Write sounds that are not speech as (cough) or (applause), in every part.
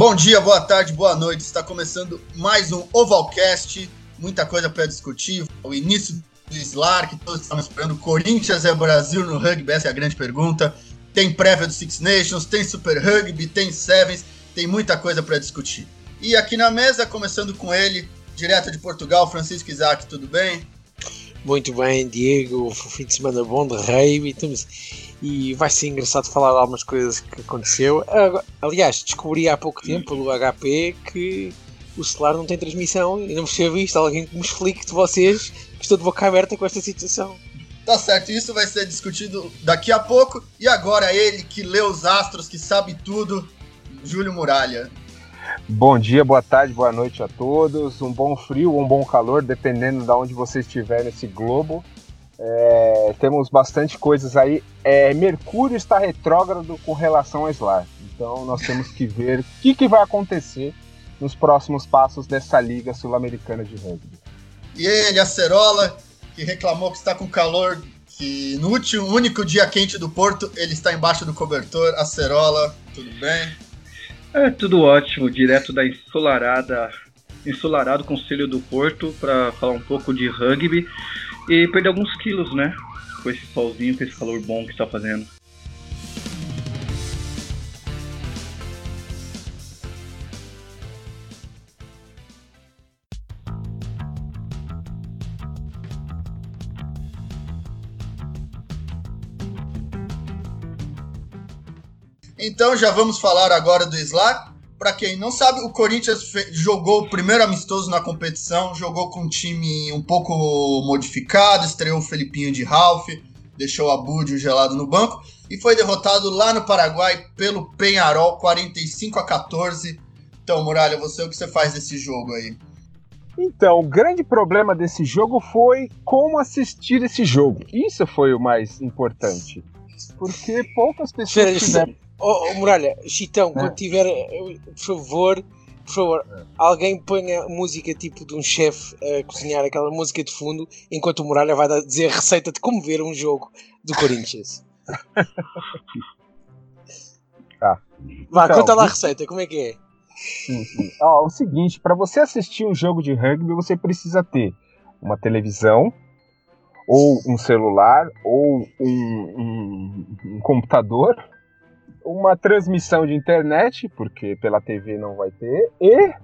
Bom dia, boa tarde, boa noite. Está começando mais um Ovalcast. Muita coisa para discutir. O início do SLAR, que todos estamos esperando. Corinthians é Brasil no rugby? Essa é a grande pergunta. Tem prévia do Six Nations, tem Super Rugby, tem Sevens, tem muita coisa para discutir. E aqui na mesa, começando com ele, direto de Portugal, Francisco Isaac, tudo bem? Muito bem, Diego. (laughs) Fim de semana bom de rugby. Estamos e vai ser engraçado falar de algumas coisas que aconteceu. Aliás, descobri há pouco tempo pelo HP que o celular não tem transmissão e não percebo isto. Alguém que me explique de vocês que estou de boca aberta com esta situação. Tá certo, isso vai ser discutido daqui a pouco. E agora ele que lê os astros, que sabe tudo, Júlio Muralha. Bom dia, boa tarde, boa noite a todos. Um bom frio, um bom calor, dependendo de onde você estiver nesse globo. É, temos bastante coisas aí. É, Mercúrio está retrógrado com relação ao SLAR. Então nós temos que ver o que, que vai acontecer nos próximos passos dessa Liga Sul-Americana de Rugby. E ele, a Cerola, que reclamou que está com calor, que no último, único dia quente do Porto, ele está embaixo do cobertor. A Cerola, tudo bem? É tudo ótimo, direto da ensolarada, ensolarado Conselho do Porto, para falar um pouco de rugby e perder alguns quilos, né? Com esse solzinho, com esse calor bom que está fazendo. Então já vamos falar agora do Slack. Para quem não sabe, o Corinthians jogou o primeiro amistoso na competição, jogou com um time um pouco modificado, estreou o Felipinho de Ralph, deixou a Búdio gelado no banco e foi derrotado lá no Paraguai pelo Penharol 45 a 14. Então, Muralha, você o que você faz desse jogo aí? Então, o grande problema desse jogo foi como assistir esse jogo. Isso foi o mais importante. Porque poucas pessoas tiveram Oh, oh Muralha, Chitão, quando tiver, por favor, por favor, alguém ponha música tipo de um chefe a cozinhar aquela música de fundo, enquanto o Muralha vai dizer a receita de como ver um jogo do Corinthians. tá. (laughs) Vá, então, conta lá a receita, como é que é? Sim, sim. Ó, o seguinte, para você assistir um jogo de rugby, você precisa ter uma televisão, ou um celular, ou um, um, um computador, uma transmissão de internet, porque pela TV não vai ter, e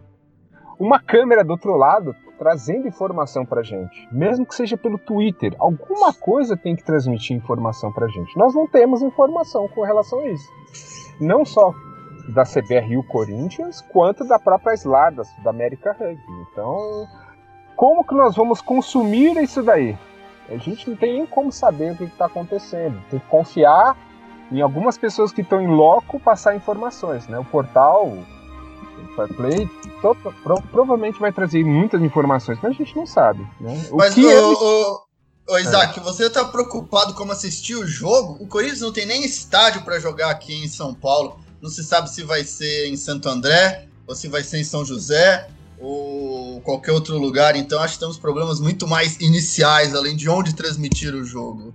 uma câmera do outro lado trazendo informação para gente, mesmo que seja pelo Twitter. Alguma coisa tem que transmitir informação para gente. Nós não temos informação com relação a isso. Não só da CBR o Corinthians, quanto da própria SLAR, da, da América Rugby. Então, como que nós vamos consumir isso daí? A gente não tem nem como saber o que está acontecendo. Tem que confiar em algumas pessoas que estão em loco passar informações, né? O portal, o Fireplay, pro, provavelmente vai trazer muitas informações, mas a gente não sabe, né? O mas, que o, eles... o, o Isaac, é. você está preocupado como assistir o jogo? O Corinthians não tem nem estádio para jogar aqui em São Paulo. Não se sabe se vai ser em Santo André ou se vai ser em São José ou qualquer outro lugar. Então acho que temos problemas muito mais iniciais, além de onde transmitir o jogo.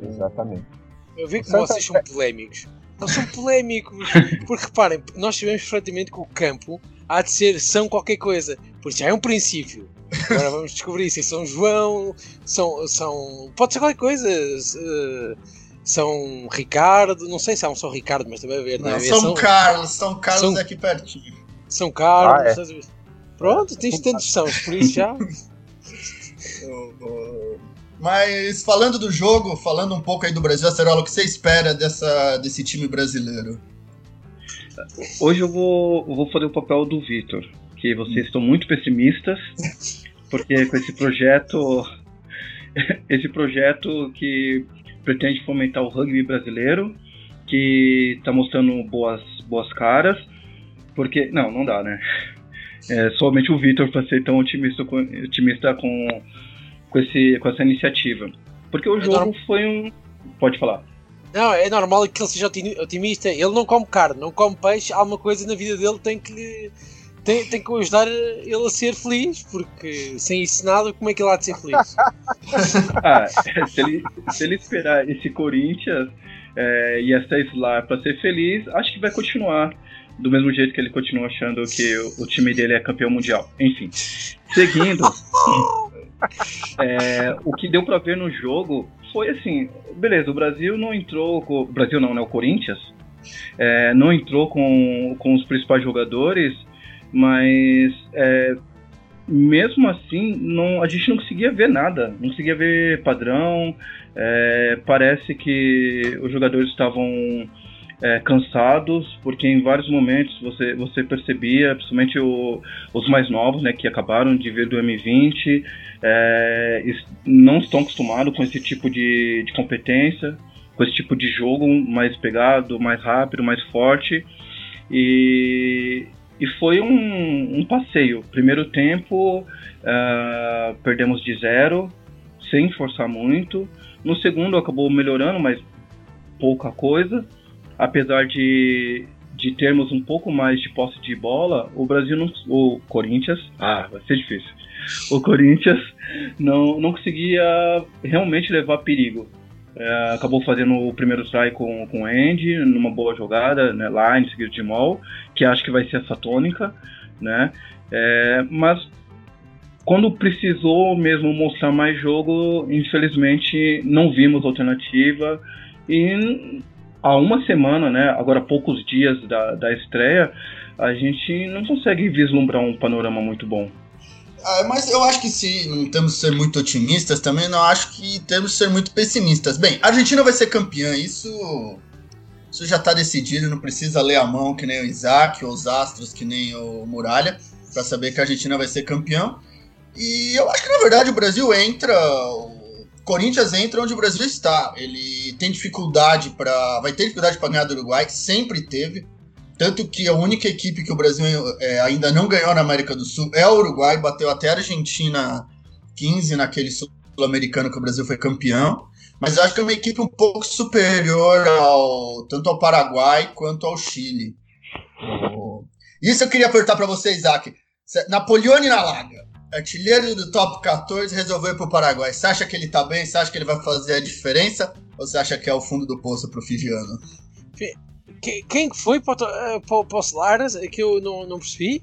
Exatamente. Eu vi que vocês são polémicos. Não são polémicos. (laughs) Porque reparem, nós sabemos perfeitamente que o campo há de ser São qualquer coisa. Por isso já é um princípio. Agora vamos descobrir se é São João, São. são pode ser qualquer coisa. Uh, são Ricardo, não sei se há um São Ricardo, mas também ver. Não, não São, São Carlos, São Carlos são, aqui pertinho. São Carlos. Ah, é. Pronto, tens tantos sãos, por isso já. (laughs) Mas falando do jogo, falando um pouco aí do Brasil, Acerola, o que você espera dessa, desse time brasileiro? Hoje eu vou, vou fazer o papel do Vitor, que vocês estão muito pessimistas, porque com esse projeto, (laughs) esse projeto que pretende fomentar o rugby brasileiro, que está mostrando boas, boas caras, porque não, não dá, né? É, somente o Vitor para ser tão otimista com, otimista com com, esse, com essa iniciativa. Porque o é jogo foi um. Pode falar. Não, é normal que ele seja otimista. Ele não come carne, não come peixe. Há uma coisa na vida dele tem que lhe. Tem, tem que ajudar ele a ser feliz, porque sem isso nada, como é que ele há de ser feliz? (laughs) (laughs) ah, (laughs) se, ele, se ele esperar esse Corinthians é, e essa Slar para ser feliz, acho que vai continuar. do mesmo jeito que ele continua achando que o, o time dele é campeão mundial. Enfim, seguindo, é, o que deu para ver no jogo foi assim, beleza, o Brasil não entrou, o Brasil não, né, o Corinthians, é, não entrou com, com os principais jogadores, mas é, mesmo assim não, a gente não conseguia ver nada, não conseguia ver padrão, é, parece que os jogadores estavam é, cansados, porque em vários momentos você, você percebia, principalmente o, os mais novos, né, que acabaram de vir do M20, é, não estão acostumados com esse tipo de, de competência, com esse tipo de jogo mais pegado, mais rápido, mais forte. E, e foi um, um passeio. Primeiro tempo, uh, perdemos de zero, sem forçar muito. No segundo, acabou melhorando, mas pouca coisa apesar de, de termos um pouco mais de posse de bola, o Brasil não. O Corinthians. Ah, vai ser difícil. O Corinthians não, não conseguia realmente levar perigo. É, acabou fazendo o primeiro try com, com o Andy, numa boa jogada, né, lá em seguida de Mall, que acho que vai ser essa tônica, né? É, mas quando precisou mesmo mostrar mais jogo, infelizmente não vimos alternativa e há uma semana, né, agora poucos dias da, da estreia, a gente não consegue vislumbrar um panorama muito bom. Ah, mas eu acho que se não temos que ser muito otimistas, também não acho que temos que ser muito pessimistas. Bem, a Argentina vai ser campeã, isso, isso já está decidido, não precisa ler a mão que nem o Isaac, ou os astros que nem o Muralha, para saber que a Argentina vai ser campeã. E eu acho que na verdade o Brasil entra, Corinthians entra onde o Brasil está. Ele tem dificuldade para. Vai ter dificuldade para ganhar do Uruguai, sempre teve. Tanto que a única equipe que o Brasil é, ainda não ganhou na América do Sul é o Uruguai, bateu até a Argentina 15 naquele sul-americano que o Brasil foi campeão. Mas eu acho que é uma equipe um pouco superior ao tanto ao Paraguai quanto ao Chile. Isso eu queria perguntar para você, Isaac. Napoleone na Laga artilheiro do top 14, resolveu ir pro Paraguai. Você acha que ele tá bem? Você acha que ele vai fazer a diferença? Ou você acha que é o fundo do poço pro Figiano? Quem foi para, para, os Laras que eu não, não percebi?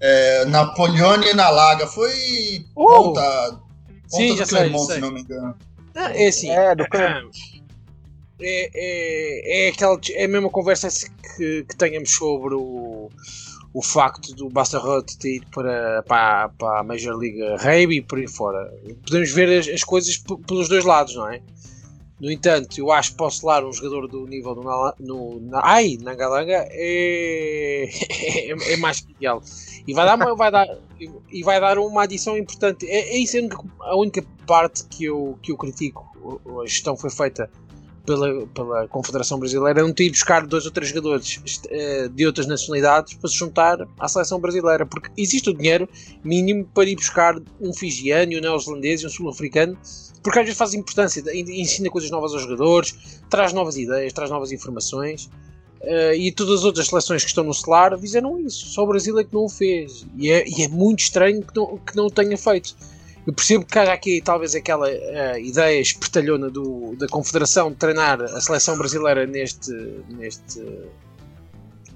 É, Napoleone na Laga. Foi oh! ponta, ponta Sim, do já Clermont, se não me engano. É assim. É, do Clermont. É, é, é, aquela, é a mesma conversa que, que tenhamos sobre o, o facto do Bastarrot ter ido para, para, para a Major League Rugby e por aí fora. Podemos ver as, as coisas pelos dois lados, não é? No entanto, eu acho que falar um jogador do nível do no, na, ai, na Galanga é, (laughs) é, é, mais que ideal. E vai dar, vai dar, e vai dar uma adição importante. É, é isso a única, a única parte que eu, que eu critico. A gestão foi feita pela, pela Confederação Brasileira não ter ido buscar dois ou três jogadores uh, de outras nacionalidades para se juntar à seleção brasileira, porque existe o dinheiro mínimo para ir buscar um fijiano, um neozelandês e um sul-africano, porque às vezes faz importância, ensina coisas novas aos jogadores, traz novas ideias, traz novas informações. Uh, e todas as outras seleções que estão no celular fizeram isso, só o Brasil é que não o fez, e é, e é muito estranho que não, que não o tenha feito. Eu percebo que haja aqui talvez aquela uh, ideia espertalhona do, da Confederação de treinar a seleção brasileira neste, neste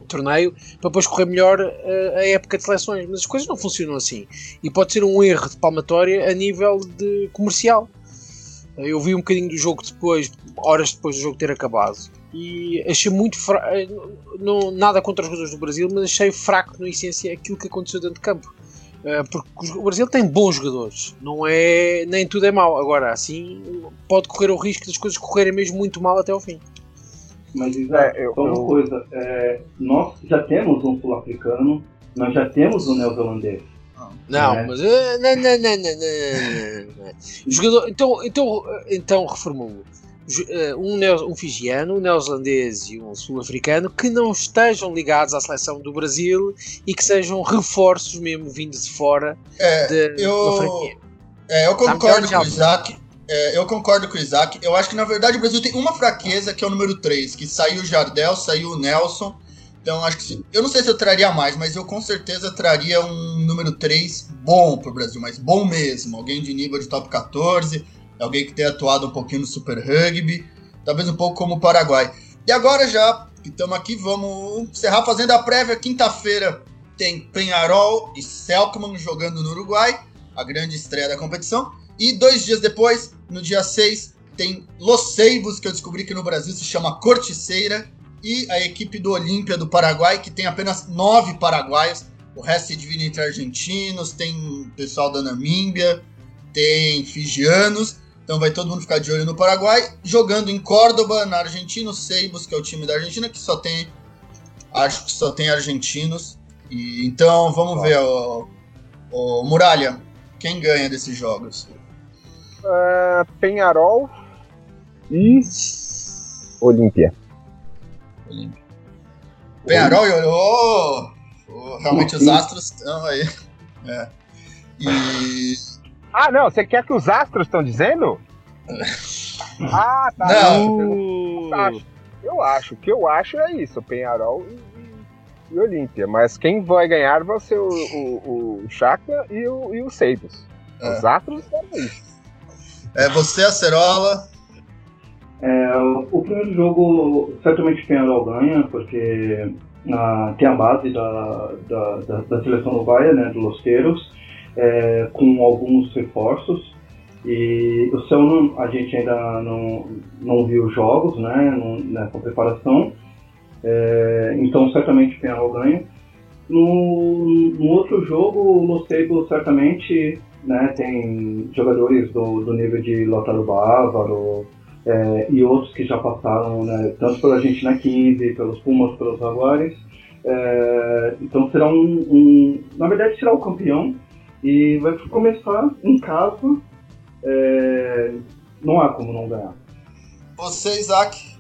torneio para depois correr melhor uh, a época de seleções, mas as coisas não funcionam assim e pode ser um erro de palmatória a nível de comercial. Eu vi um bocadinho do jogo depois, horas depois do jogo ter acabado, e achei muito fraco. Eh, nada contra os jogadores do Brasil, mas achei fraco, na essência, aquilo que aconteceu dentro de campo. Eh, porque o Brasil tem bons jogadores, não é nem tudo é mau. Agora, assim pode correr o risco das coisas correrem mesmo muito mal até ao fim. Mas Isaac, é, eu, só uma eu... coisa, é, nós já temos um sul-africano, nós já temos um neozelandês. Não, é. mas uh, não, não, não, não, não, não. (laughs) Jogador, então, então, então reformulo. Eh, um, um fijiano, um neozelandês e um sul-africano que não estejam ligados à seleção do Brasil e que sejam reforços mesmo vindos de fora é, de, eu, é, eu concordo com o Isaac. É, eu concordo com o Isaac. Eu acho que na verdade o Brasil tem uma fraqueza que é o número 3, que saiu o Jardel, saiu o Nelson. Então acho que se, eu não sei se eu traria mais, mas eu com certeza traria um número 3 bom pro Brasil, mas bom mesmo, alguém de nível de top 14 alguém que tenha atuado um pouquinho no Super Rugby, talvez um pouco como o Paraguai. E agora já estamos aqui, vamos encerrar fazendo a prévia. Quinta-feira tem Penharol e Selkman jogando no Uruguai, a grande estreia da competição. E dois dias depois, no dia 6, tem Los Seibos, que eu descobri que no Brasil se chama Corticeira, e a equipe do Olímpia do Paraguai, que tem apenas nove paraguaios. O resto é dividido entre argentinos, tem pessoal da Namíbia, tem fijianos. Então vai todo mundo ficar de olho no Paraguai. Jogando em Córdoba, na Argentina, o Seibos, que é o time da Argentina, que só tem. Acho que só tem argentinos. E, então vamos ver, o, o Muralha, quem ganha desses jogos? Uh, Penharol e Olímpia. Olímpia. Penharol e oh, oh, realmente os astros estão aí. (laughs) É. E. Ah, não, você quer que os astros estão dizendo? (laughs) ah, tá. Não. Eu acho, eu acho. O que eu acho é isso: Penharol e, e Olímpia. Mas quem vai ganhar vai ser o, o, o Chakra e o, e o Seibos. É. Os astros são isso. É você, Acerola. É, o, primeiro jogo certamente Penharol ganha, porque ah, tem a base da, da, da, da seleção uruguaia, né, do Los Teros, é, com alguns reforços. E o céu não, a gente ainda não, não viu jogos né, nessa preparação, é, então certamente o Penharol ganha. No, no outro jogo, o Teros certamente né, tem jogadores do, do nível de Lautaro Bávaro é, e outros que já passaram, né, tanto pela Argentina 15, pelos Pumas, pelos Jaguares. É, então será um, um, Na verdade, será o campeão e vai começar em casa. É, não há como não ganhar. Você, Isaac.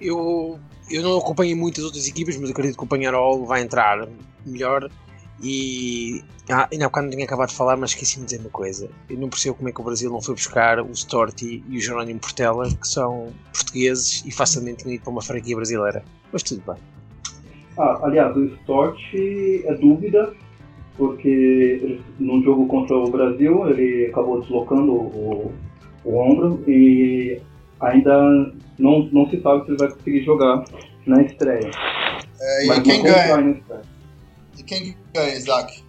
Eu, eu não acompanhei muitas outras equipas, mas acredito que o Penharol vai entrar melhor. E ah, ainda há bocado não tinha acabado de falar, mas esqueci-me de dizer uma coisa. Eu não percebo como é que o Brasil não foi buscar o Storti e o Jerónimo Portela, que são portugueses e facilmente tinham ido para uma franquia brasileira. Mas tudo bem. Ah, aliás, o Stort é dúvida, porque ele, num jogo contra o Brasil ele acabou deslocando o, o ombro e ainda não, não se sabe se ele vai conseguir jogar na estreia. É, e Mas quem ganha? na estreia. E quem ganha, Isaac?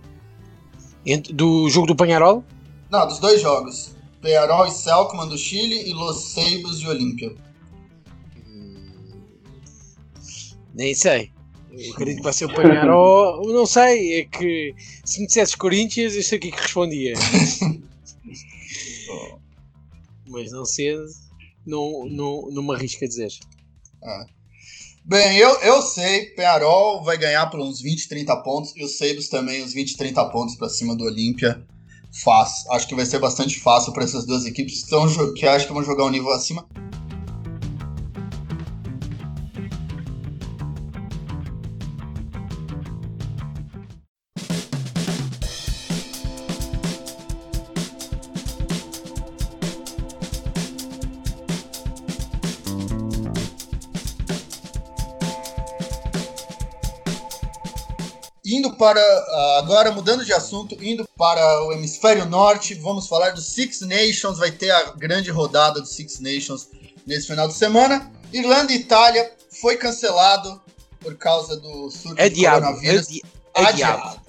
Ent- Do jogo do Penharol? Não, dos dois jogos. Penharol e Selkman do Chile e Los Seibos de Olímpia. Nem sei. Eu acredito que vai ser o Penharol. (laughs) Não sei, é que se me dissesses Corinthians, eu sei o que é que respondia. (laughs) Mas não sei, não, não, não me arrisco a dizer. Bem, eu, eu sei, Penharol vai ganhar por uns 20, 30 pontos e o Seibos também uns 20, 30 pontos para cima do Olímpia. Fácil. Acho que vai ser bastante fácil para essas duas equipes que, estão, que acho que vão jogar um nível acima. Para. ah, Agora, mudando de assunto, indo para o hemisfério norte, vamos falar do Six Nations. Vai ter a grande rodada do Six Nations nesse final de semana. Irlanda e Itália foi cancelado por causa do surto É do diabo. É, coronavírus. di é diabo. Adiado.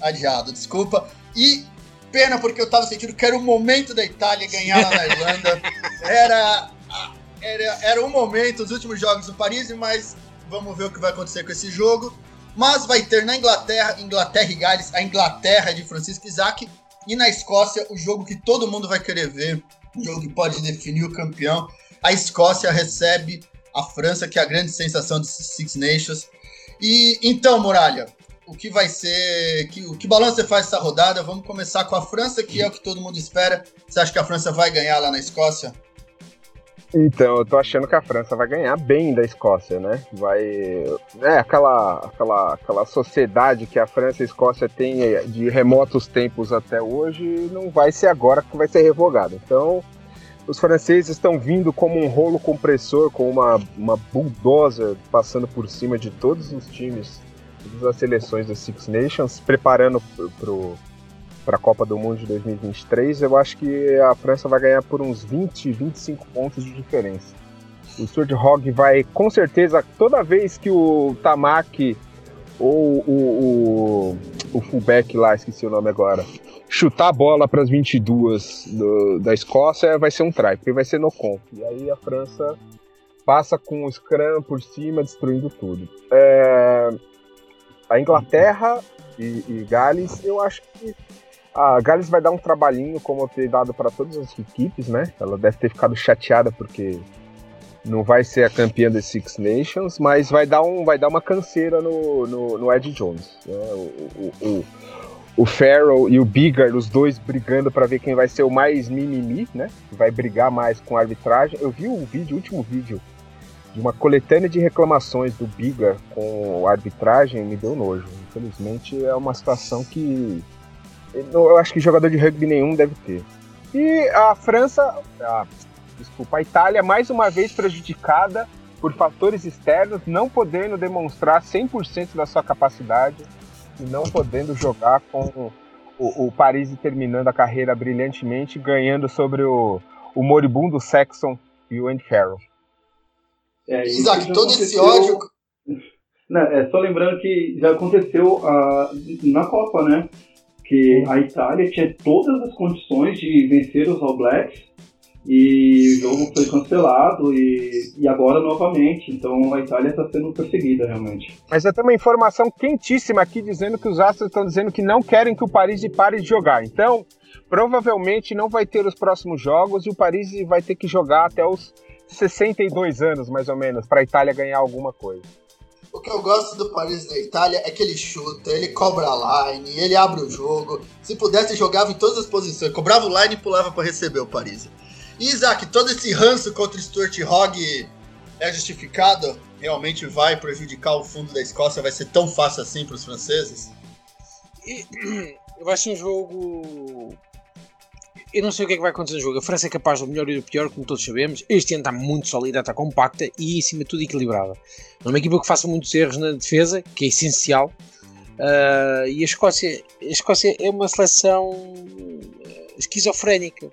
Adiado, desculpa. E pena porque eu tava sentindo que era o momento da Itália ganhar lá na (laughs) Irlanda. Era, era, era o momento, os últimos jogos do Paris, mas vamos ver o que vai acontecer com esse jogo. Mas vai ter na Inglaterra, Inglaterra e Gales, a Inglaterra de Francisco Isaac, e na Escócia, o jogo que todo mundo vai querer ver, o jogo que pode definir o campeão. A Escócia recebe a França, que é a grande sensação de Six Nations. E então, Muralha, o que vai ser. Que, o que balanço você faz essa rodada? Vamos começar com a França, que é o que todo mundo espera. Você acha que a França vai ganhar lá na Escócia? Então, eu tô achando que a França vai ganhar bem da Escócia, né? Vai. É, aquela, aquela, aquela sociedade que a França e a Escócia têm de remotos tempos até hoje, não vai ser agora que vai ser revogada. Então, os franceses estão vindo como um rolo compressor, com uma, uma bulldozer passando por cima de todos os times, todas as seleções das Six Nations, preparando pro. pro para a Copa do Mundo de 2023, eu acho que a França vai ganhar por uns 20, 25 pontos de diferença. O Stuart Hogg vai, com certeza, toda vez que o Tamaki ou o, o, o fullback lá, esqueci o nome agora, chutar a bola para as 22 do, da Escócia, vai ser um try, porque vai ser no conf. E aí a França passa com o Scrum por cima, destruindo tudo. É, a Inglaterra e, e, Gales, eu acho que a Gales vai dar um trabalhinho, como tem dado para todas as equipes, né? Ela deve ter ficado chateada porque não vai ser a campeã das Six Nations, mas vai dar, um, vai dar uma canseira no, no, no Ed Jones. Né? O, o, o, o Farrell e o Bigger, os dois brigando para ver quem vai ser o mais mimimi, né? Vai brigar mais com a arbitragem. Eu vi o vídeo, o último vídeo de uma coletânea de reclamações do Biga com a arbitragem me deu nojo. Infelizmente é uma situação que eu acho que jogador de rugby nenhum deve ter. E a França, a, desculpa, a Itália mais uma vez prejudicada por fatores externos, não podendo demonstrar 100% da sua capacidade e não podendo jogar com o, o Paris terminando a carreira brilhantemente, ganhando sobre o, o moribundo Saxon e o Andy Farrell. É, Isaac, todo aconteceu... esse ódio. (laughs) Não, é, só lembrando que já aconteceu uh, na Copa, né? Que a Itália tinha todas as condições de vencer os All Blacks e o jogo foi cancelado e, e agora novamente. Então a Itália está sendo perseguida realmente. Mas eu tenho uma informação quentíssima aqui dizendo que os astros estão dizendo que não querem que o Paris pare de jogar. Então provavelmente não vai ter os próximos jogos e o Paris vai ter que jogar até os 62 anos, mais ou menos, para a Itália ganhar alguma coisa. O que eu gosto do Paris da Itália é que ele chuta, ele cobra a line, ele abre o jogo. Se pudesse, jogava em todas as posições. Cobrava o line e pulava para receber o Paris. E Isaac, todo esse ranço contra o Stuart Hogg é justificado? Realmente vai prejudicar o fundo da Escócia? Vai ser tão fácil assim para os franceses? (clears throat) Vai ser um jogo eu não sei o que é que vai acontecer no jogo. A França é capaz do melhor e do pior, como todos sabemos. Este ano está muito sólida, está compacta e, acima de tudo, equilibrada. É uma equipa que faça muitos erros na defesa, que é essencial. Uh, e a Escócia, a Escócia é uma seleção ah, esquizofrénica,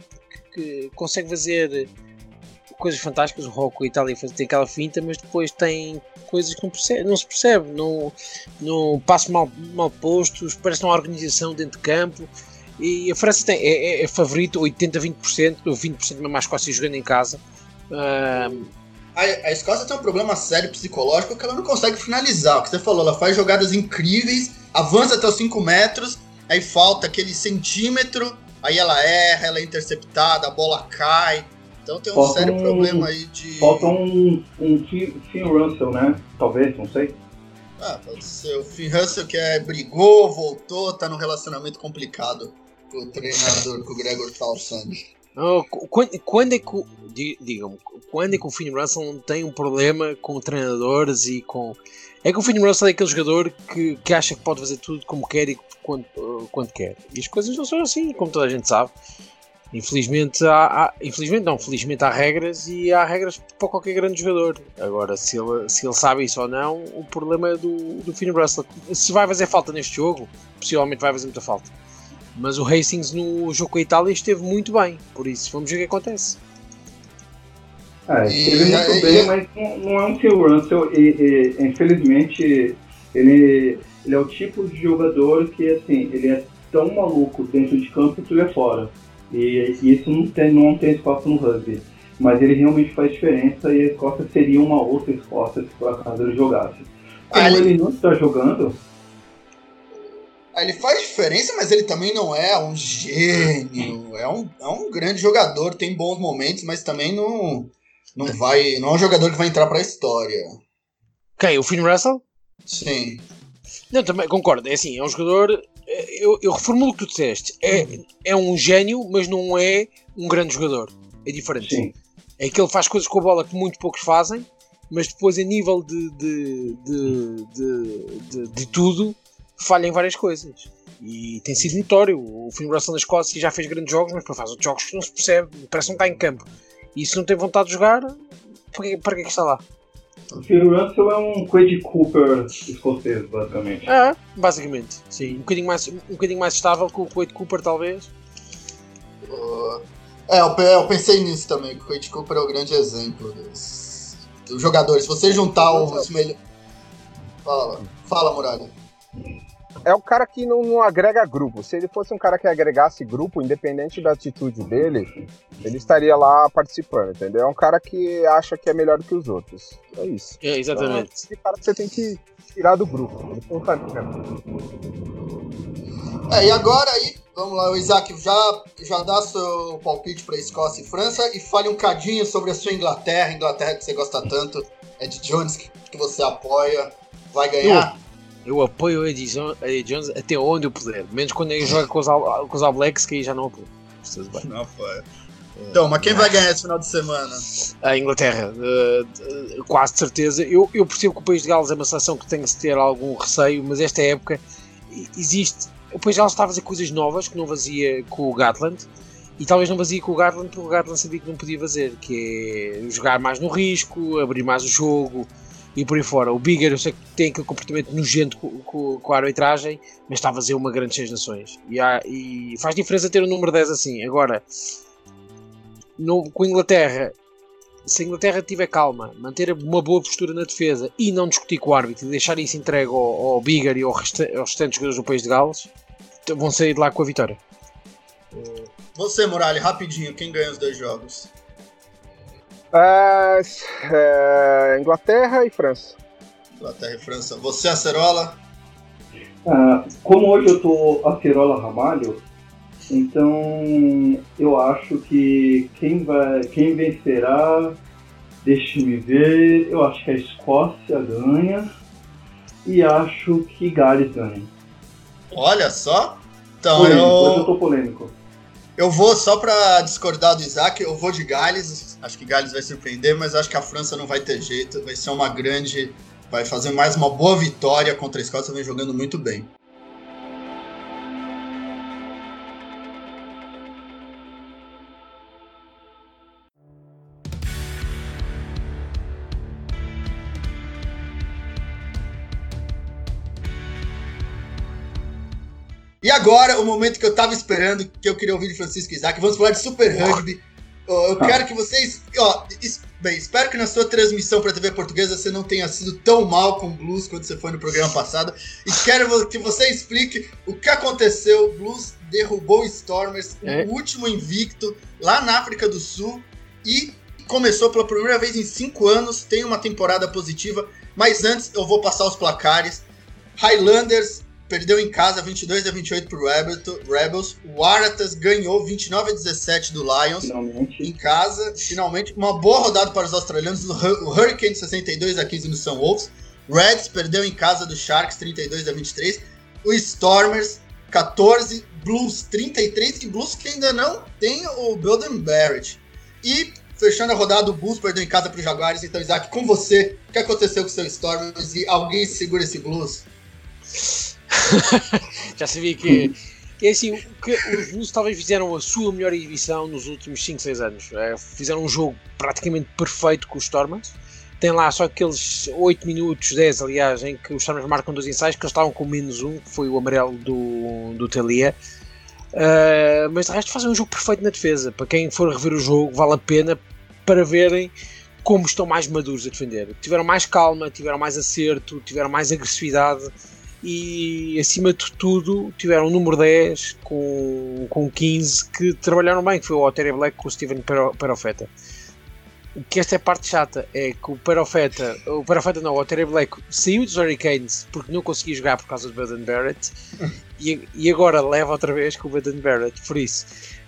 que consegue fazer coisas fantásticas. O Rocco, a Itália, tem aquela finta, mas depois tem coisas que não, percebe, não se percebe. Não, não passo mal, mal postos, parece uma organização dentro de campo. E a França tem, é, é, é favorito 80-20%, ou 20% mesmo a Escócia jogando em casa. Um... A, a, Escócia tem um problema sério psicológico que ela não consegue finalizar. O que você falou, ela faz jogadas incríveis, avança até os 5 metros, aí falta aquele centímetro, aí ela erra, ela é interceptada, a bola cai. Então tem um falta sério um, problema aí de. Falta um, um Finn Russell, né? Talvez, não sei. Ah, pode ser. O Finn Russell que é, brigou, voltou, tá num relacionamento complicado o treinador, com o Gregor Townsend. Oh, quando, quando, é que digam quando é que o Finn Russell não tem um problema com treinadores e com é que o Finn Russell é aquele jogador que, que acha que pode fazer tudo como quer e quando, quando quer. E as coisas não são assim como toda a gente sabe. Infelizmente há, há, infelizmente não felizmente há regras e há regras para qualquer grande jogador. Agora se ele, se ele sabe isso ou não o problema é do, do Finn Russell. Se vai fazer falta neste jogo possivelmente vai fazer muita falta mas o Hastings no jogo com a Itália esteve muito bem, por isso vamos ver o que acontece. É, esteve muito bem, mas não, não, é um Phil Russell e, e, infelizmente ele, ele é o tipo de jogador que assim, ele é tão maluco dentro de campo que tu é fora. E, e, isso não tem, não tem espaço no rugby. Mas ele realmente faz diferença e a Escócia seria uma outra Escócia se por acaso ele jogasse. Como ah, ele não está jogando, ele faz diferença, mas ele também não é um gênio. É um, é um grande jogador, tem bons momentos, mas também não, não vai. Não é um jogador que vai entrar para a história. Quem? O Finn Russell? Sim. Não, também concordo. É assim, é um jogador. É, eu, eu reformulo o que tu disseste. É, é um gênio, mas não é um grande jogador. É diferente. Sim. É que ele faz coisas com a bola que muito poucos fazem, mas depois, a nível de, de, de, de, de, de tudo, falha em várias coisas. E tem sido notório. O Finn Russell na Escócia já fez grandes jogos, mas faz outros jogos que não se percebe, parece que não está em campo. E se não tem vontade de jogar, para que, para que, é que está lá? O Phil Russell é um Quade Cooper escocês, basicamente. É, basicamente, sim. Um bocadinho mais, um bocadinho mais estável que o Quade Cooper, talvez. Uh, é, eu, eu, pensei nisso também, que o Quade Cooper é o grande exemplo desse. Os jogadores, se você juntar os melhores. Fala, fala, Muralha. É o cara que não, não, agrega grupo. Se ele fosse um cara que agregasse grupo, independente da atitude dele, ele estaria lá participando, entendeu? É um cara que acha que é melhor que os outros. É isso. É, exatamente. Então, é esse cara que você tem que tirar do grupo. É, e agora aí, vamos lá, o Isaac, já, já dá seu palpite para Escócia e França e fale um cadinho sobre a sua Inglaterra, Inglaterra que você gosta tanto, é de Jones que, que você apoia, vai ganhar? Eu, eu apoio o Eddie Jones até onde eu puder, menos quando ele joga com os, All, com os All Blacks, que aí já não apoio. Não, foi. Então, mas quem vai ganhar esse final de semana? A Inglaterra, uh, quase certeza. Eu, eu percebo que o País de Gales é uma seleção que tem que ter algum receio, mas esta época existe o País de Gales está a fazer coisas novas que não fazia com o Gatland e talvez não fazia com o Gatland porque o Gatland sabia que não podia fazer, que é jogar mais no risco, abrir mais o jogo e por aí fora. O Bigger eu sei que tem aquele comportamento nojento com, com, com a arbitragem, mas está a fazer uma grande seis nações e, há, e, faz diferença ter o número 10 assim. Agora, no, com a Inglaterra, se a Inglaterra tiver calma, manter uma boa postura na defesa e não discutir com o árbitro e deixar isso entregue ao, ao Bigger e ao resta, aos restantes jogadores do país de Gales, vão sair de lá com a vitória. Você, Muralha, rapidinho, quem ganha os dois jogos? É, é, Inglaterra e França. Inglaterra e França. Você, Acerola? Ah, como hoje eu tô Acerola Ramalho, então eu acho que quem vai, quem vencerá, deixe-me ver, eu acho que a Escócia ganha e acho que Gales ganha. Olha só. Então polêmico, eu... Hoje eu tô polêmico. Eu vou, só pra discordar do Isaac, eu vou de Gales. Acho que Gales vai surpreender, mas acho que a França não vai ter jeito. Vai ser uma grande. Vai fazer mais uma boa vitória contra a Escócia, vem jogando muito bem. E agora, o momento que eu tava esperando, que eu queria ouvir de Francisco Isaac, vamos falar de Super Rugby. Eu tá. quero que vocês. Ó, bem, espero que na sua transmissão para TV portuguesa você não tenha sido tão mal com o Blues quando você foi no programa passado. E quero que você explique o que aconteceu. O Blues derrubou o Stormers, é. o último invicto, lá na África do Sul. E começou pela primeira vez em cinco anos. Tem uma temporada positiva. Mas antes eu vou passar os placares. Highlanders perdeu em casa 22 a 28 pro Rebels. O Aratas ganhou 29 a 17 do Lions finalmente. em casa. Finalmente, uma boa rodada para os australianos. O Hurricane 62 a 15 no São Wolves. Reds perdeu em casa do Sharks 32 a 23. O Stormers 14, Blues 33 e Blues que ainda não tem o Belden Barrett. E fechando a rodada, o Bulls perdeu em casa para os Jaguares. Então, Isaac, com você, o que aconteceu com o seu Stormers e alguém segura esse Blues? (laughs) já sabia que. É assim, que os Bulls talvez fizeram a sua melhor exibição nos últimos 5, 6 anos. É, fizeram um jogo praticamente perfeito com os Stormers. Tem lá só aqueles 8 minutos, 10 aliás, em que os Stormers marcam dois ensaios, que eles estavam com menos um, que foi o amarelo do, do Telia. Uh, mas de resto fazem um jogo perfeito na defesa. Para quem for rever o jogo, vale a pena para verem como estão mais maduros a defender. Tiveram mais calma, tiveram mais acerto, tiveram mais agressividade e acima de tudo tiveram o número 10 com, com 15 que trabalharam bem, que foi o Otéria Black com o Steven Perofeta. O que esta é a parte chata é que o Perofeta, o Perofeta não, o Otéria Black saiu dos Hurricanes porque não conseguia jogar por causa do Baden Barrett e, e agora leva outra vez com o Baden Barrett. Por isso,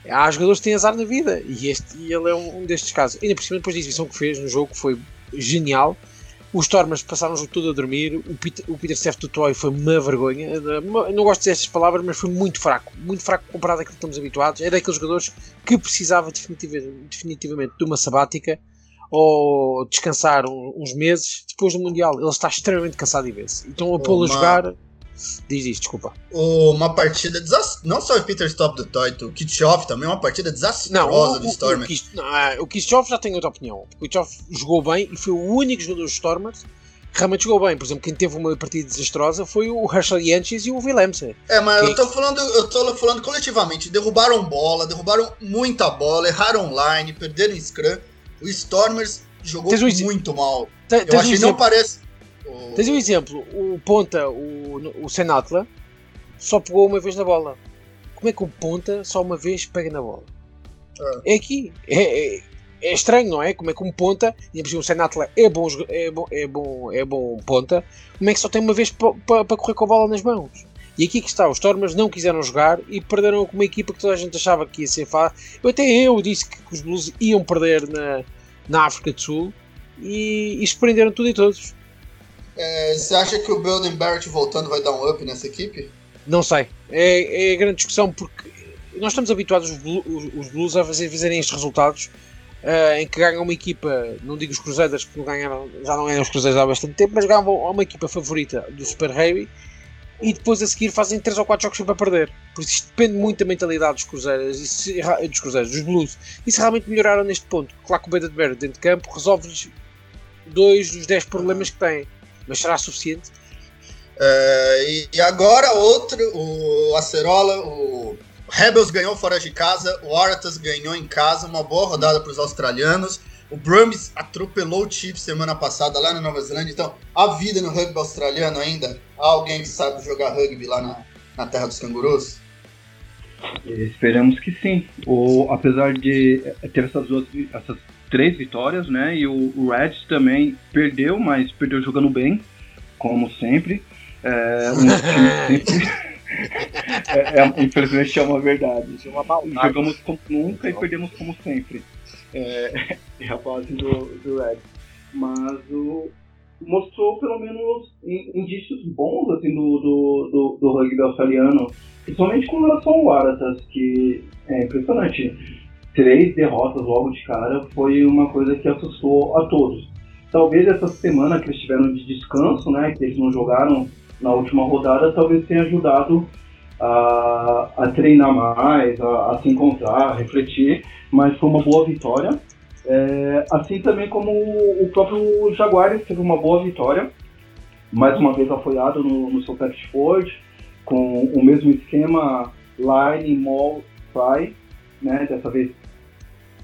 há jogadores que têm azar na vida e, este, e ele é um destes casos. Ainda por cima, depois da exibição que fez no jogo, foi genial os Stormers passaram o jogo todo a dormir. O Peter, o Peter Steph do Toy foi uma vergonha. Não gosto destas palavras, mas foi muito fraco. Muito fraco comparado àquilo que estamos habituados. É daqueles jogadores que precisava definitivamente, de uma sabática ou descansar uns meses depois do Mundial. Ele está extremamente cansado de vez. Então a pô-lo a jogar Diz isso, desculpa. Uma partida desastrosa. Não só o Peter Stop do Toy, o Kitchoff também, uma partida desastrosa do Stormer. O, Kitchoff já tem outra opinião. O Kitchoff jogou bem e foi o único jogador dos Stormers que realmente jogou bem. Por exemplo, quem teve uma partida desastrosa foi o Herschel Yanches e o Willemsen. É, mas que... eu tô falando, eu tô falando coletivamente. Derrubaram bola, derrubaram muita bola, erraram online, perderam scrum. O Stormers jogou um muito mal. Eu um achei que não parece. Tens um exemplo, o Ponta, o, o Senatla, só pegou uma vez na bola. Como é que o Ponta só uma vez pega na bola? É aqui. É, é- é estranho, não é? Como é que um Ponta, e por o Senatla é bom, é, bom, é, bom, é bom Ponta, como é que só tem uma vez para correr com a bola nas mãos? E aqui que está, os Stormers não quiseram jogar e perderam com uma equipa que toda a gente achava que ia ser fácil. Eu, até eu disse que os Blues iam perder na, na África do Sul e, e surpreenderam tudo e todos. É, você acha que o Belden Barrett voltando vai dar um up nessa equipe? Não sei. É, é grande discussão porque nós estamos habituados os, Blu- os- os Blues a fazer, fazerem estes resultados ah, em que ganham uma equipa, não digo os Cruzeiros porque ganharam, já não ganham os Cruzeiros há bastante tempo, mas ganham uma equipa favorita do Super Heavy e depois a seguir fazem 3 ou 4 jogos sempre a perder. Por isso isto depende muito da mentalidade dos Cruzeiros, e se, dos Cruzeiros, dos Blues. E se realmente melhoraram neste ponto, claro que o Beta de Barrett dentro de campo resolve-lhes dois dos 10 problemas que têm. Mas será suficiente? É, e, e agora outro, o Acerola, o Rebels ganhou fora de casa, o Oratas ganhou em casa, uma boa rodada para os australianos. O Brumbies atropelou o Chiefs semana passada lá na Nova Zelândia. Então, a vida no rugby australiano ainda? Há alguém que sabe jogar rugby lá na, na terra dos cangurus? Esperamos que sim. O, apesar de ter essas, duas, essas três vitórias, né? E o, o Reds também perdeu, mas perdeu jogando bem, como sempre. É, um time (laughs) sempre (laughs) é, é, infelizmente é uma verdade. É uma maldade. Jogamos como nunca e perdemos como sempre. É, (laughs) é a base do, do Red. Mas o, mostrou pelo menos in- indícios bons assim, do, do, do, do rugby australiano, principalmente com relação ao Waratahs, que é impressionante. Três derrotas logo de cara foi uma coisa que assustou a todos. Talvez essa semana que eles tiveram de descanso, né, que eles não jogaram na última rodada, talvez tenha ajudado a, a treinar mais, a, a se encontrar, a refletir, mas foi uma boa vitória. É, assim também como o próprio Jaguares teve uma boa vitória, mais uma vez apoiado no, no seu Pet Ford, com o mesmo esquema Line, Mall, Fry, né, dessa vez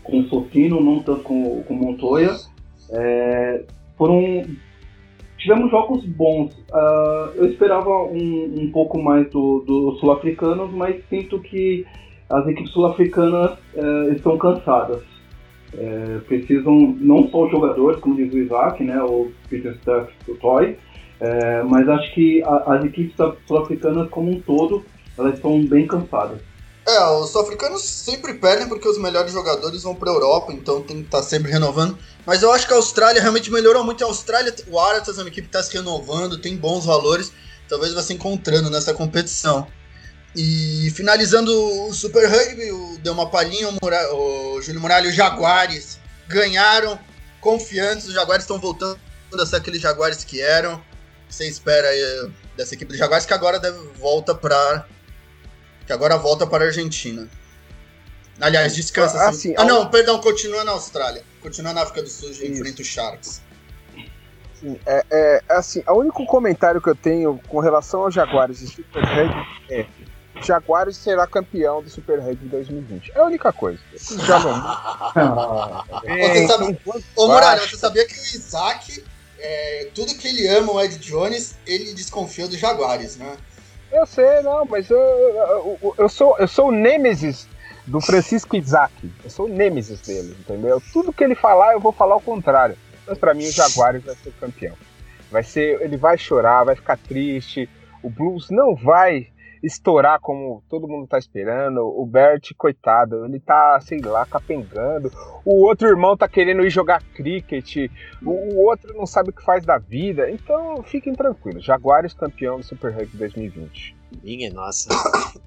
com o Sotino, não tanto com, com Montoya. É, foram tivemos jogos bons. Ah, eu esperava um, um pouco mais dos do sul-africanos, mas sinto que as equipes sul-africanas eh, estão cansadas. Eh, precisam não só os jogadores, como diz o Isaac, né, o Peter Stuff, o Toy, eh, mas acho que a- as equipes sul-africanas como um todo, elas estão bem cansadas. É, os sul-africanos sempre perdem porque os melhores jogadores vão para Europa, então tem que estar sempre renovando. Mas eu acho que a Austrália realmente melhorou muito. A Austrália, o Aratas é uma equipe que está se renovando, tem bons valores, talvez vá se encontrando nessa competição. E finalizando o Super Rugby, o, deu uma palhinha, o, Mura, o Júlio Muralha e os Jaguares ganharam, confiantes, os Jaguares estão voltando a ser aqueles Jaguares que eram. O Você espera aí dessa equipe dos Jaguares que agora deve volta para que agora volta para a Argentina. Aliás, descansa. Ah, assim. sim, ah, não, perdão, continua na Austrália. Continua na África do Sul e enfrenta os Sharks. Sim, é, é, assim, o único comentário que eu tenho com relação ao Jaguares e Super Rugby é Jaguares será campeão do Super Rugby 2020. É a única coisa. Já não. (laughs) Você sabe- Ô, Muralha, você sabia que o Isaac, é, tudo que ele ama o Ed Jones, ele desconfia dos Jaguares, né? Eu sei, não, mas eu, eu, eu- sou, eu sou o Nêmesis do Francisco Isaac. Eu sou o Nêmesis dele, entendeu? Tudo que ele falar, eu vou falar o contrário. Mas pra mim, o Jaguares vai ser campeão. Vai ser, ele vai chorar, vai ficar triste. O Blues não vai estourar como todo mundo tá esperando. O Bert, coitado, ele tá, sei lá, capengando. O outro irmão tá querendo ir jogar cricket. O, outro não sabe o que faz da vida. Então, fiquem tranquilos. Jaguares campeão do Super Rugby 2020. Minha nossa. (coughs)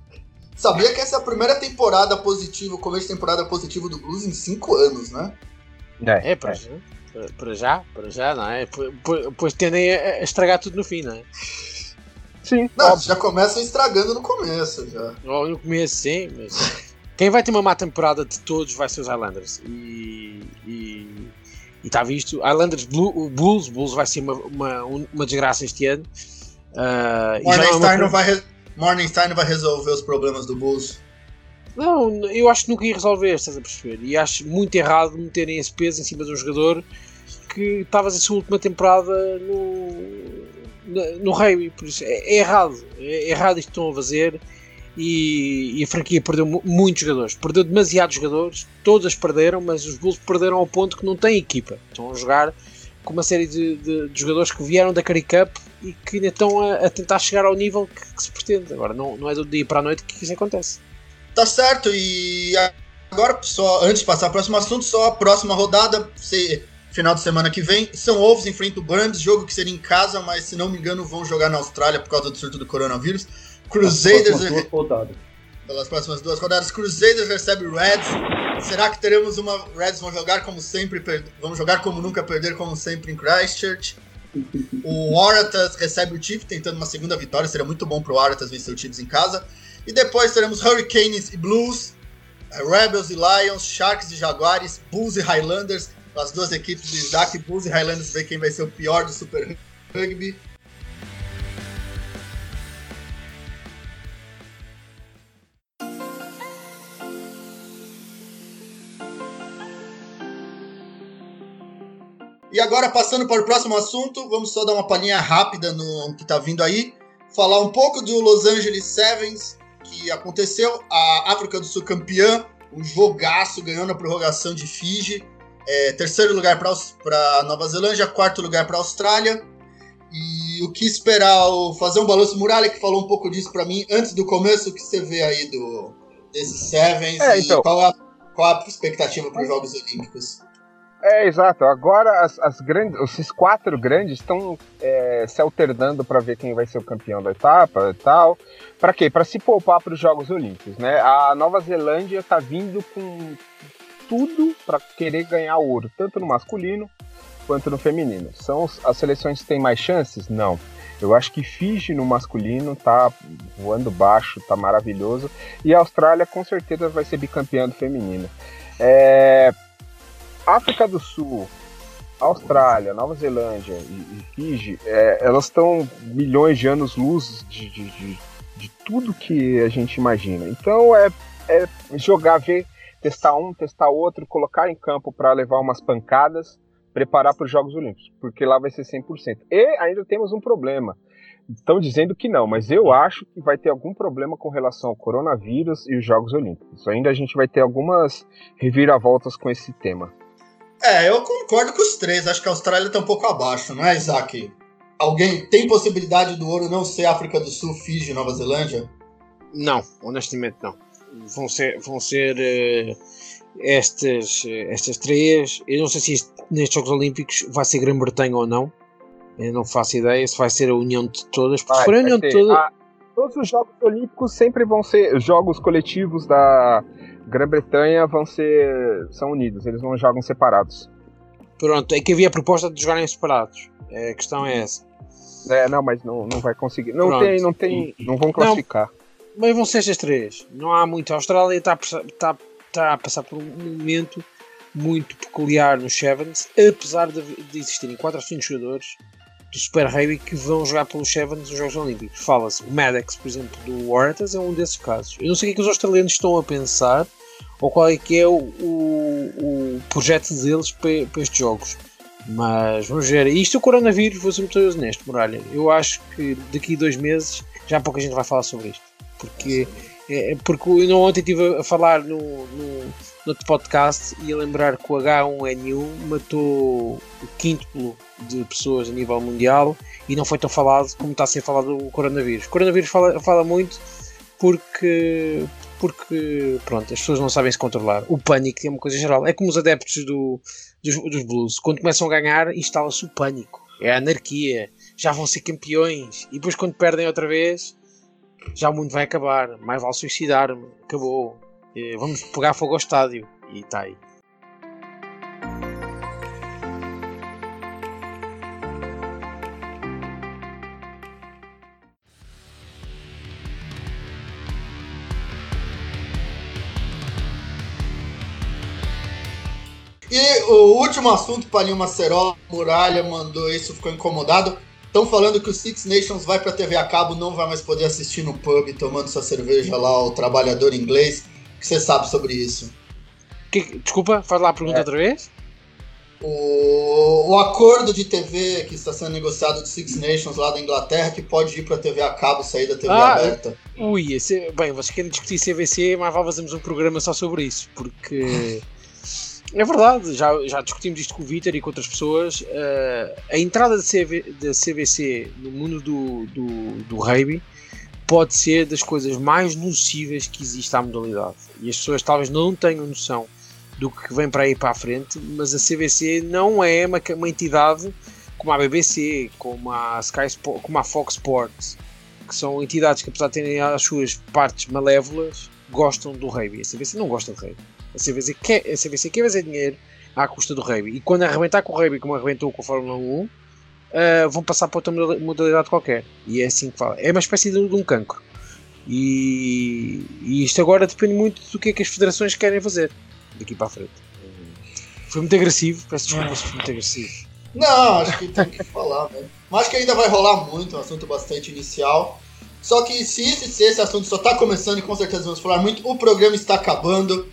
Sabia que essa é a primeira temporada positiva, o começo de temporada positivo do Blues em cinco anos, né? É, para já. Para- Para já, para já, não é? P- p- Depois tendem a a estragar tudo no fim, não é? Sim, Não, óbvio. já começam estragando no começo, já. No começo, sim, mas. Quem vai ter uma má temporada de todos vai ser os Highlanders. E. E e está visto. Highlanders, Blue, o Bulls, Bulls vai ser uma, uma, uma desgraça este ano. E já não é uma Morningstar não, vai re- Morningstar não vai resolver os problemas do Bulls. Não, eu acho que nunca ia resolver, estás a perceber? E acho muito errado meterem esse peso em cima de um jogador porque estavas a sua última temporada no, no rugby, por isso é, é errado, é, é errado isto que estão a fazer e, e, a franquia perdeu muitos jogadores, perdeu demasiados jogadores, todas perderam, mas os Bulls perderam ao ponto que não têm equipa, estão a jogar com uma série de, de, de jogadores que vieram da Curry Cup e que ainda estão a, a tentar chegar ao nível que, que, se pretende. Agora, não, não é do dia para a noite que isso acontece. Tá certo, e agora, só antes de passar para o próximo assunto, só a próxima rodada, se, final de semana que vem, São Wolves enfrenta o Burns, jogo que seria em casa, mas se não me engano vão jogar na Austrália por causa do surto do coronavírus. Crusaders. Pelas próximas, Pelas próximas duas rodadas, Crusaders recebe Reds. Será que teremos uma. Reds vão jogar como sempre, per... vão jogar como nunca, perder como sempre em Christchurch. O Waratahs recebe o Chiefs, tentando uma segunda vitória. Seria muito bom para o Waratahs vencer o Chiefs em casa. E depois teremos Hurricanes e Blues, Rebels e Lions, Sharks e Jaguares, Bulls e Highlanders. As duas equipes de Isaac, Bulls e Highlanders, ver quem vai ser o pior do Super Rugby. E agora, passando para o próximo assunto, vamos só dar uma palhinha rápida no que está vindo aí. Falar um pouco do Los Angeles Sevens, que aconteceu. A África do Sul campeã, um jogaço, ganhando a prorrogação de Fiji. É, terceiro lugar para Nova Zelândia, quarto lugar para Austrália. E o que esperar, o, fazer um balanço. Muralha que falou um pouco disso para mim antes do começo, o que você vê aí do, desses Sevens é, então, e qual a, qual a expectativa para os Jogos Olímpicos? É, exato. Agora as, as grandes, esses quatro grandes estão é, se alternando para ver quem vai ser o campeão da etapa e tal. Para quê? Para se poupar para os Jogos Olímpicos, né? A Nova Zelândia está vindo com tudo para querer ganhar ouro, tanto no masculino quanto no feminino. São as seleções que têm mais chances? Não. Eu acho que Fiji no masculino tá voando baixo, tá maravilhoso. E a Austrália com certeza vai ser bicampeã do feminino. É, África do Sul, Austrália, Nova Zelândia e, Fiji, é, elas estão milhões de anos luz de, de, de, de, tudo que a gente imagina. Então é, é jogar, ver, testar um, testar outro, colocar em campo para levar umas pancadas, preparar para os Jogos Olímpicos, porque lá vai ser 100%. E ainda temos um problema. Estão dizendo que não, mas eu acho que vai ter algum problema com relação ao coronavírus e os Jogos Olímpicos. Ainda a gente vai ter algumas reviravoltas com esse tema. É, eu concordo com os três. Acho que a Austrália está um pouco abaixo, não é, Isaac? Alguém tem possibilidade do ouro não ser África do Sul, Fiji, Nova Zelândia? Não, honestamente não. Vão ser, vão ser uh, estas, estas três. Eu não sei se isto, nestes Jogos Olímpicos vai ser Grã-Bretanha ou não. Eu não faço ideia se vai ser a união de todas. Porque vai, se for a união de todas. Ah, todos os Jogos Olímpicos sempre vão ser jogos coletivos da, Grã-Bretanha vão ser. são unidos, eles não jogam separados. Pronto, é que havia a proposta de jogarem separados. A questão é essa. É, não, mas não, não vai conseguir. Não Pronto. tem, não tem. Não vão classificar. Não, mas vão ser estas três. Não há muito. A Austrália está a, está, está a passar por um momento muito peculiar nos Sevens, apesar de, de existirem 4 ou 5 jogadores do Super Rugby que vão jogar pelos Sevens nos Jogos Olímpicos. Fala-se, o Maddox, por exemplo, do Warriors é um desses casos. Eu não sei o que, é que os australianos estão a pensar ou qual é que é o, o, o projeto deles para, para, estes jogos. Mas vamos ver. Isto o coronavírus, vou ser muito honesto, Muralha. Eu acho que daqui a dois meses já pouca gente vai falar sobre isto. Porque, é, porque eu ontem estive a falar no, no, no podcast e a lembrar que o H1N1 matou o quinto de pessoas a nível mundial e não foi tão falado como está a ser falado o coronavírus. O coronavírus fala, fala muito porque, porque pronto, as pessoas não sabem se controlar. O pânico é uma coisa geral. É como os adeptos do, dos, dos blues. Quando começam a ganhar, instala-se o pânico. É a anarquia. Já vão ser campeões. E depois, quando perdem outra vez, já o mundo vai acabar. Mais vale suicidar-me. Acabou. Vamos pegar fogo ao estádio. E está aí. E o último assunto, Palinho Macerola, Muralha mandou isso, ficou incomodado. Estão falando que o Six Nations vai para TV a cabo, não vai mais poder assistir no pub tomando sua cerveja lá, o trabalhador inglês. O que você sabe sobre isso? Que, desculpa, faz lá a pergunta é. outra vez? O, o acordo de TV que está sendo negociado de Six Nations lá da Inglaterra, que pode ir para a TV a cabo, sair da TV Ah, aberta. Ui, esse, bem, vocês querem discutir CVC, mas vale fazermos um programa só sobre isso, porque é verdade, já, já discutimos isto com o Vitor e com outras pessoas. eh, a entrada da CV CVC no mundo do, do, do rugby pode ser das coisas mais nocivas que existe à modalidade. E as pessoas talvez não tenham noção do que vem para aí para a frente, mas a CVC não é uma, uma entidade como a BBC, como a Sky Sport, como a Fox Sports, que são entidades que apesar de terem as suas partes malévolas, gostam do rugby. A CVC não gosta de rugby. A CVC quer, a CVC quer fazer dinheiro à custa do rugby. E quando arrebentar com o rugby, como arrebentou com a Fórmula 1, ah, vão passar para outra modalidade- qualquer. E é assim que fala. É uma espécie de, de um cancro. E, e isto agora depende muito do que é que as federações querem fazer daqui para a frente. Foi muito agressivo, peço desculpa se foi muito agressivo. Não, acho que tem que falar, né? Mas acho que ainda vai rolar muito, um assunto bastante inicial. Só que se esse, se esse assunto só tá começando e com certeza vamos falar muito, o programa está acabando.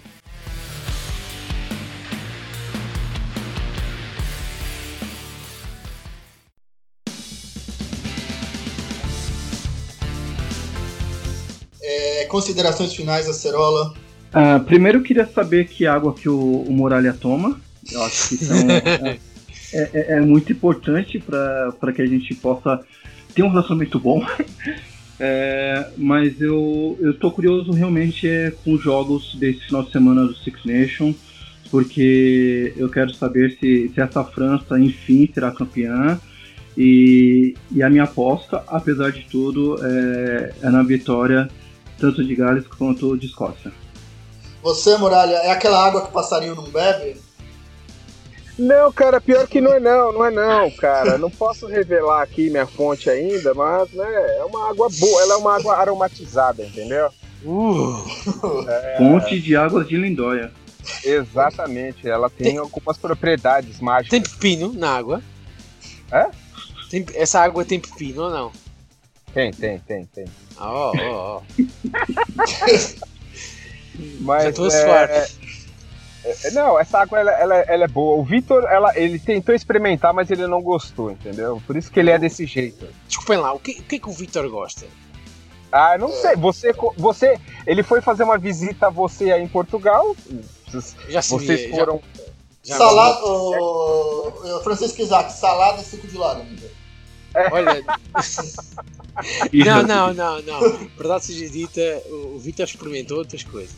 Considerações finais, Acerola. Ah, primeiro eu queria saber que água que o, o Muralha toma. Eu acho que isso é, (laughs) é- é- é muito importante para que a gente possa ter um relacionamento bom. (laughs) É, mas eu, eu tô curioso realmente é, com os jogos desse final de semana do Six Nations, porque eu quero saber se, se essa França, enfim, será campeã. E, e a minha aposta, apesar de tudo, é, é na vitória tanto de Gales quanto de Escócia. Você, Muralha, é aquela água que o passarinho não bebe? Não, cara, pior que não é não, não é não, cara. Não posso revelar aqui minha fonte ainda, mas né, é uma água boa, ela é uma água aromatizada, entendeu? Uh, Fonte de águas de Lindóia. Exatamente, ela tem algumas propriedades mágicas. tem pepino na água? É? Tem- essa água tem pepino ou não? Tem, tem, tem, tem. Ah, ó, ó, ó. (laughs) Mas, Já é, suar. é, é, não, essa água ela, ela- ela é boa. O Vitor, ela, ele tentou experimentar, mas ele não gostou, entendeu? Por isso que ele é desse jeito. Desculpem lá, o que, o que é que o Vitor gosta? Ah, não sei. Você, você, ele foi fazer uma visita a você aí em Portugal. Já sabia. Vocês foram. já, já Salada, ô, ô, Francisco Isaac, salada e suco de laranja. Olha, E- (laughs) não, não, não, não. Verdade seja dita, o o Vitor experimentou outras coisas.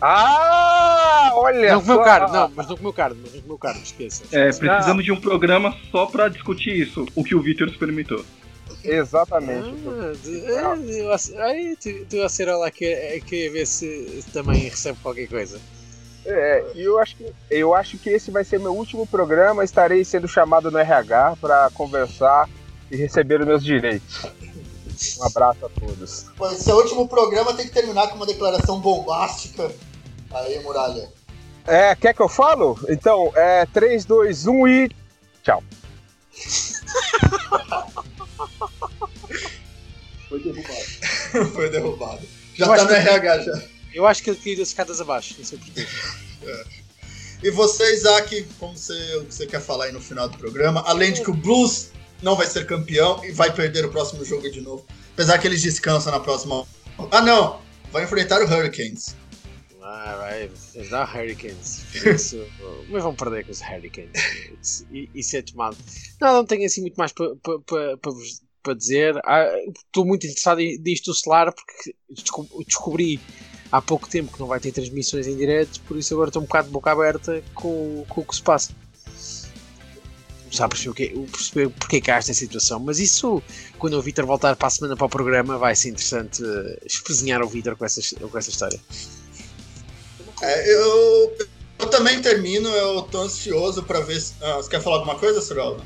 Ah, olha não comeu só. carne, não, mas não comeu carne, mas não comeu carne, esqueça. É, precisamos de um programa só pra discutir isso, o que o Victor experimentou. Exatamente. Ah, ah, ace- Ai, tu, tu a ser lá que é, queria ver se também recebe qualquer coisa. É, e eu acho que eu acho que esse vai ser meu último programa. Estarei sendo chamado no RH para conversar e receber os meus direitos. Um abraço a todos. Pô, Esse último programa tem que terminar com uma declaração bombástica. Aí, Muralha. É, quer que eu falo? Então, é 3, 2, 1 e. Tchau. (laughs) Foi derrubado. (laughs) Foi derrubado. Já Eu tá no que- RH já. Eu acho que ele caiu das escadas abaixo, não sei porquê. (laughs) E você, Isaac, como você, o que você quer falar aí no final do programa? Além de que o Blues não vai ser campeão e vai perder o próximo jogo de novo. Apesar que eles descansam na próxima. Ah, não! Vai enfrentar o Hurricanes. Ah, vai, dá Hurricanes. Por Isso, (laughs) mas vão perder com os Hurricanes. Isso, é tomado. Não, não tenho assim muito mais para pa, pa, pa vos- para dizer. Ah, Estou muito interessado disto do Solar porque desco- descobri há pouco tempo que não vai ter transmissões em direto, por isso agora estou um bocado de boca aberta com, com o que se passa. Já perceber, o que, perceber porque é que há esta situação, mas isso, quando o Vitor voltar para a semana para o programa, vai ser interessante eh, espezinhar o Vitor com essa, com essa história. É, eu, eu também termino, eu tô ansioso pra ver. se- Ah, você quer falar alguma coisa, Cirola?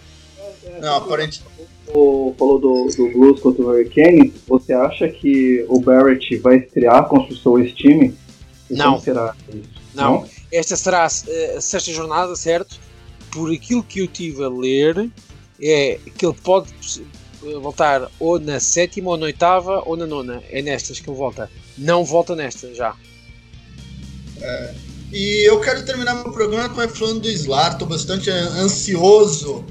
Não, aparente. O, falou do, do Blues contra o Hurricane. Você acha que o Barrett vai estrear contra o seu ex-time? E Não. isso? Não. Esta será eh, a sexta jornada, certo? Por aquilo que eu tive a ler, é que ele pode voltar ou na sétima, ou na oitava, ou na nona. É nestas que ele volta. Não volta nesta já. E eu quero terminar meu programa falando do Slar. Estou bastante ansioso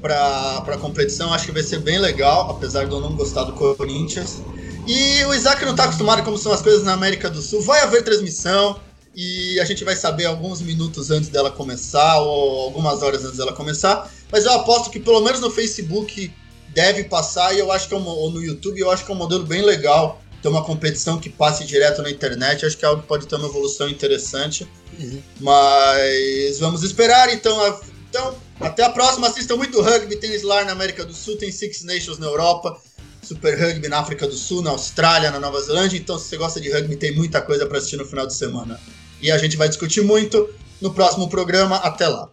para a competição. Acho que vai ser bem legal, apesar de eu não gostar do Corinthians. E o Isaac não está acostumado como são as coisas na América do Sul. Vai haver transmissão e a gente vai saber alguns minutos antes dela começar ou algumas horas antes dela começar. Mas eu aposto que pelo menos no Facebook deve passar e eu acho que é um, ou no YouTube eu acho que é um modelo bem legal ter uma competição que passe direto na internet. Acho que é algo que pode ter uma evolução interessante. Uhum. Mas vamos esperar então. Então, até a próxima. Assistam muito rugby. Tem Slar na América do Sul, tem Six Nations na Europa. Super Rugby na África do Sul, na Austrália, na Nova Zelândia. Então, se você gosta de rugby, tem muita coisa para assistir no final de semana. E a gente vai discutir muito no próximo programa. Até lá.